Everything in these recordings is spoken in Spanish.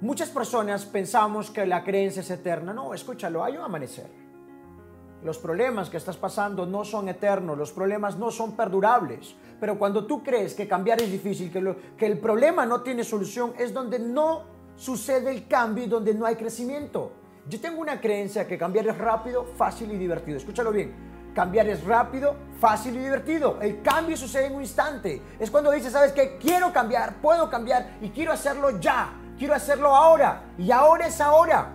Muchas personas pensamos que la creencia es eterna. No, escúchalo, hay un amanecer. Los problemas que estás pasando no son eternos, los problemas no son perdurables. Pero cuando tú crees que cambiar es difícil, que, el problema no tiene solución, es donde no sucede el cambio y donde no hay crecimiento. Yo tengo una creencia que cambiar es rápido, fácil y divertido. Escúchalo bien. Cambiar es rápido, fácil y divertido. El cambio sucede en un instante. Es cuando dices, ¿sabes qué? Quiero cambiar, puedo cambiar y quiero hacerlo ya. Quiero hacerlo ahora. Y ahora es ahora.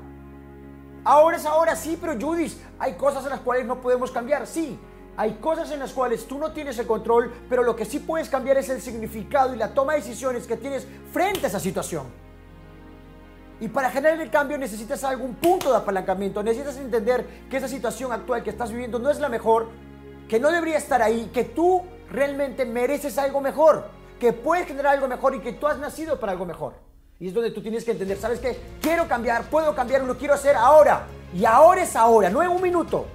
Ahora es ahora, sí, pero Judith, hay cosas en las cuales no podemos cambiar, sí. Hay cosas en las cuales tú no tienes el control, pero lo que sí puedes cambiar es el significado y la toma de decisiones que tienes frente a esa situación. Y para generar el cambio necesitas algún punto de apalancamiento, necesitas entender que esa situación actual que estás viviendo no es la mejor, que no debería estar ahí, que tú realmente mereces algo mejor, que puedes generar algo mejor y que tú has nacido para algo mejor. Y es donde tú tienes que entender, ¿sabes qué? Quiero cambiar, puedo cambiar, lo quiero hacer ahora. Y ahora es ahora, no en un minuto.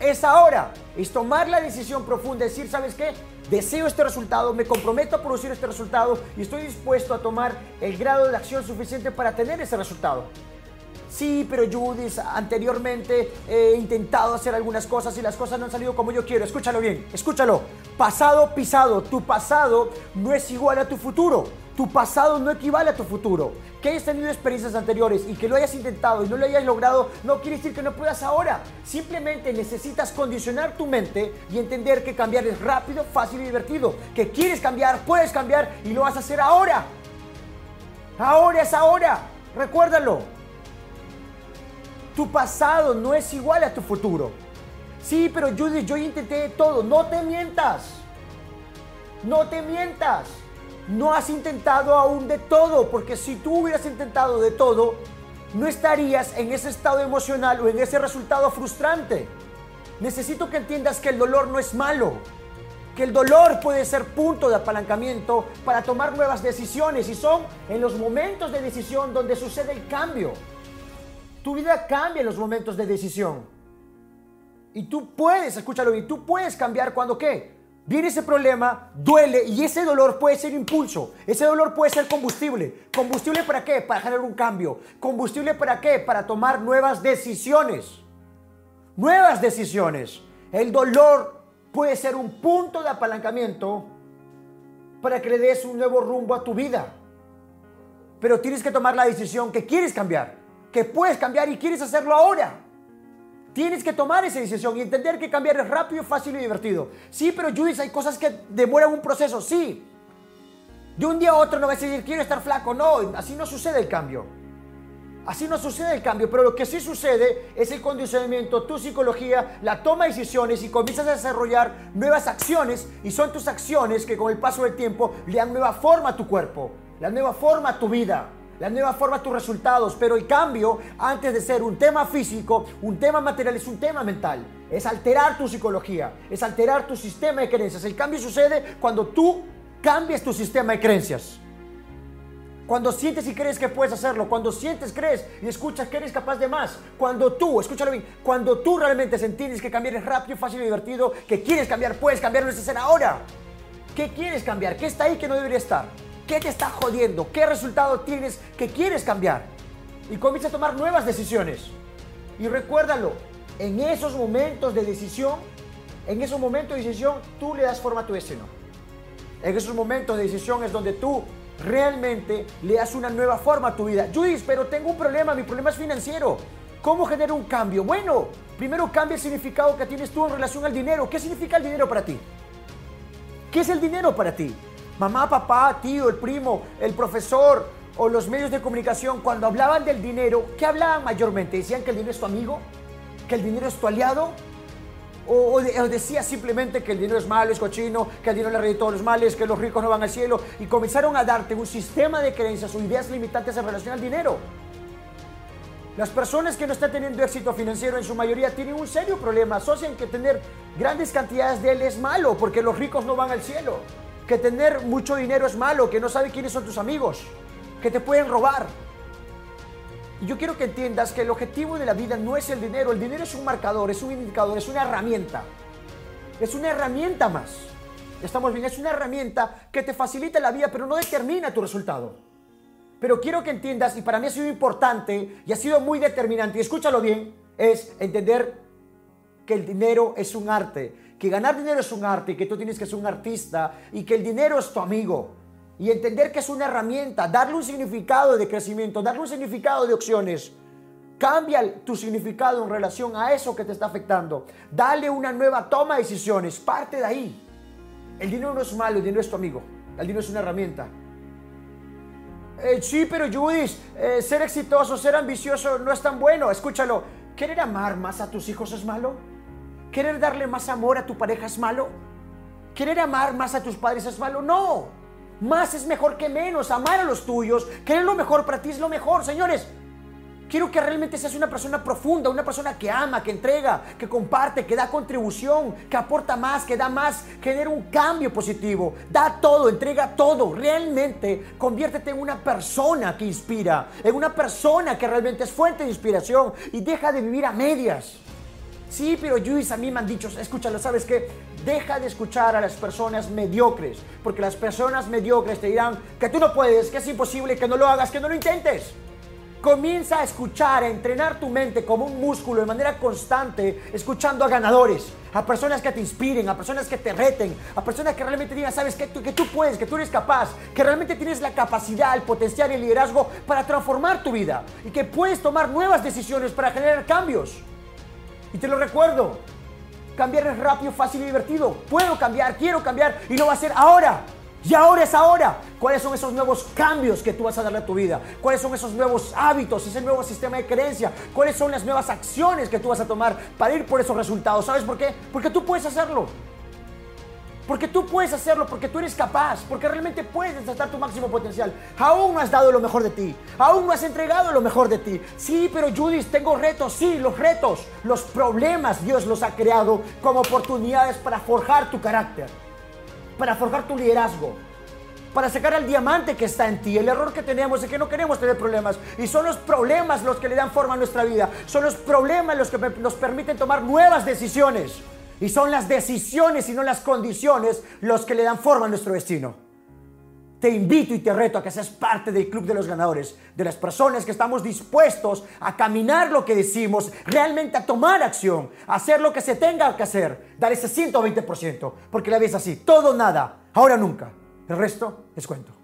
Es ahora. Es tomar la decisión profunda, decir, ¿sabes qué? Deseo este resultado, me comprometo a producir este resultado y estoy dispuesto a tomar el grado de acción suficiente para tener ese resultado. Sí, pero Judith, anteriormente he intentado hacer algunas cosas y las cosas no han salido como yo quiero. Escúchalo bien, escúchalo. Pasado pisado, tu pasado no es igual a tu futuro. Tu pasado no equivale a tu futuro. Que hayas tenido experiencias anteriores y que lo hayas intentado y no lo hayas logrado, no quiere decir que no puedas ahora. Simplemente necesitas condicionar tu mente y entender que cambiar es rápido, fácil y divertido. Que quieres cambiar, puedes cambiar y lo vas a hacer ahora. Ahora es ahora. Recuérdalo. Tu pasado no es igual a tu futuro. Sí, pero Judith, yo intenté todo. No te mientas. No te mientas no has intentado aún de todo, porque si tú hubieras intentado de todo, no estarías en ese estado emocional o en ese resultado frustrante. Necesito que entiendas que el dolor no es malo, que el dolor puede ser punto de apalancamiento para tomar nuevas decisiones y son en los momentos de decisión donde sucede el cambio. Tu vida cambia en los momentos de decisión. Y tú puedes, escúchalo bien, tú puedes cambiar cuando qué? Viene ese problema, duele y ese dolor puede ser impulso, ese dolor puede ser combustible. ¿Combustible para qué? Para generar un cambio. ¿Combustible para qué? Para tomar nuevas decisiones. Nuevas decisiones. El dolor puede ser un punto de apalancamiento para que le des un nuevo rumbo a tu vida. Pero tienes que tomar la decisión que quieres cambiar, que puedes cambiar y quieres hacerlo ahora. Tienes que tomar esa decisión y entender que cambiar es rápido, fácil y divertido. Sí, pero Judith, hay cosas que demoran un proceso, sí. De un día a otro no vas a decir, quiero estar flaco. No, así no sucede el cambio. Así no sucede el cambio, pero lo que sí sucede es el condicionamiento, tu psicología, la toma de decisiones y comienzas a desarrollar nuevas acciones y son tus acciones que con el paso del tiempo le dan nueva forma a tu cuerpo, dan nueva forma a tu vida la nueva forma tus resultados, pero el cambio, antes de ser un tema físico, un tema material, es un tema mental. Es alterar tu psicología, es alterar tu sistema de creencias. El cambio sucede cuando tú cambias tu sistema de creencias. Cuando sientes y crees que puedes hacerlo, cuando sientes, crees y escuchas que eres capaz de más, cuando tú, escúchalo bien, cuando tú realmente entiendes que cambiar es rápido, fácil y divertido, que quieres cambiar, puedes cambiar, no es hacer ahora. ¿Qué quieres cambiar? ¿Qué está ahí que no debería estar? ¿Qué te está jodiendo? ¿Qué resultado tienes que quieres cambiar? Y comienza a tomar nuevas decisiones. Y recuérdalo, en esos momentos de decisión, en esos momentos de decisión, tú le das forma a tu destino. En esos momentos de decisión es donde tú realmente le das una nueva forma a tu vida. Judith, pero tengo un problema, mi problema es financiero. ¿Cómo genero un cambio? Bueno, primero cambia el significado que tienes tú en relación al dinero. ¿Qué significa el dinero para ti? ¿Qué es el dinero para ti? Mamá, papá, tío, el primo, el profesor o los medios de comunicación, cuando hablaban del dinero, ¿qué hablaban mayormente? ¿Decían que el dinero es tu amigo? ¿Que el dinero es tu aliado? O, o, decía simplemente que el dinero es malo, es cochino, que el dinero le arregla todos los males, que los ricos no van al cielo. Y comenzaron a darte un sistema de creencias o ideas limitantes en relación al dinero. Las personas que no están teniendo éxito financiero en su mayoría tienen un serio problema. Asocian que tener grandes cantidades de él es malo porque los ricos no van al cielo que tener mucho dinero es malo, que no sabe quiénes son tus amigos, que te pueden robar. Y yo quiero que entiendas que el objetivo de la vida no es el dinero, el dinero es un marcador, es un indicador, es una herramienta. Es una herramienta más. Estamos bien, es una herramienta que te facilita la vida, pero no determina tu resultado. Pero quiero que entiendas, y para mí ha sido importante y ha sido muy determinante, y escúchalo bien, es entender que el dinero es un arte, que ganar dinero es un arte, que tú tienes que ser un artista, y que el dinero es tu amigo. Y entender que es una herramienta, darle un significado de crecimiento, darle un significado de opciones. Cambia tu significado en relación a eso que te está afectando. Dale una nueva toma de decisiones. Parte de ahí. El dinero no es malo, el dinero es tu amigo. El dinero es una herramienta. Eh, sí, pero Judith, eh, ser exitoso, ser ambicioso no es tan bueno. Escúchalo. ¿Querer amar más a tus hijos es malo? ¿Querer darle más amor a tu pareja es malo? ¿Querer amar más a tus padres es malo? No. Más es mejor que menos. Amar a los tuyos, querer lo mejor para ti es lo mejor. Señores, Quiero que realmente seas una persona profunda, una persona que ama, que entrega, que comparte, que da contribución, que aporta más, que da más, genera un cambio positivo. Da todo, entrega todo. Realmente conviértete en una persona que inspira, en una persona que realmente es fuente de inspiración y deja de vivir a medias. Sí, pero Luis, a mí me han dicho, escúchalo, ¿sabes qué? Deja de escuchar a las personas mediocres, porque las personas mediocres te dirán que tú no puedes, que es imposible, que no lo hagas, que no lo intentes. Comienza a escuchar, a entrenar tu mente como un músculo de manera constante, escuchando a ganadores, a personas que te inspiren, a personas que te reten, a personas que realmente digan, sabes, que tú, que tú puedes, que tú eres capaz, que realmente tienes la capacidad, el potencial y el liderazgo para transformar tu vida y que puedes tomar nuevas decisiones para generar cambios. Y te lo recuerdo, cambiar es rápido, fácil y divertido. Puedo cambiar, quiero cambiar y lo va a hacer ahora. Y ahora es ahora. ¿Cuáles son esos nuevos cambios que tú vas a darle a tu vida? ¿Cuáles son esos nuevos hábitos, ese nuevo sistema de creencia? ¿Cuáles son las nuevas acciones que tú vas a tomar para ir por esos resultados? ¿Sabes por qué? Porque tú puedes hacerlo. Porque tú puedes hacerlo, porque tú eres capaz, porque realmente puedes desatar tu máximo potencial. Aún no has dado lo mejor de ti, aún no has entregado lo mejor de ti. Sí, pero Judith, tengo retos, sí, los retos, los problemas Dios los ha creado como oportunidades para forjar tu carácter para forjar tu liderazgo, para sacar al diamante que está en ti. El error que tenemos es que no queremos tener problemas y son los problemas los que le dan forma a nuestra vida, son los problemas los que nos permiten tomar nuevas decisiones y son las decisiones y no las condiciones los que le dan forma a nuestro destino. Te invito y te reto a que seas parte del club de los ganadores, de las personas que estamos dispuestos a caminar lo que decimos, realmente a tomar acción, a hacer lo que se tenga que hacer, dar ese 120%, porque la ves así, todo nada, ahora nunca. El resto es cuento.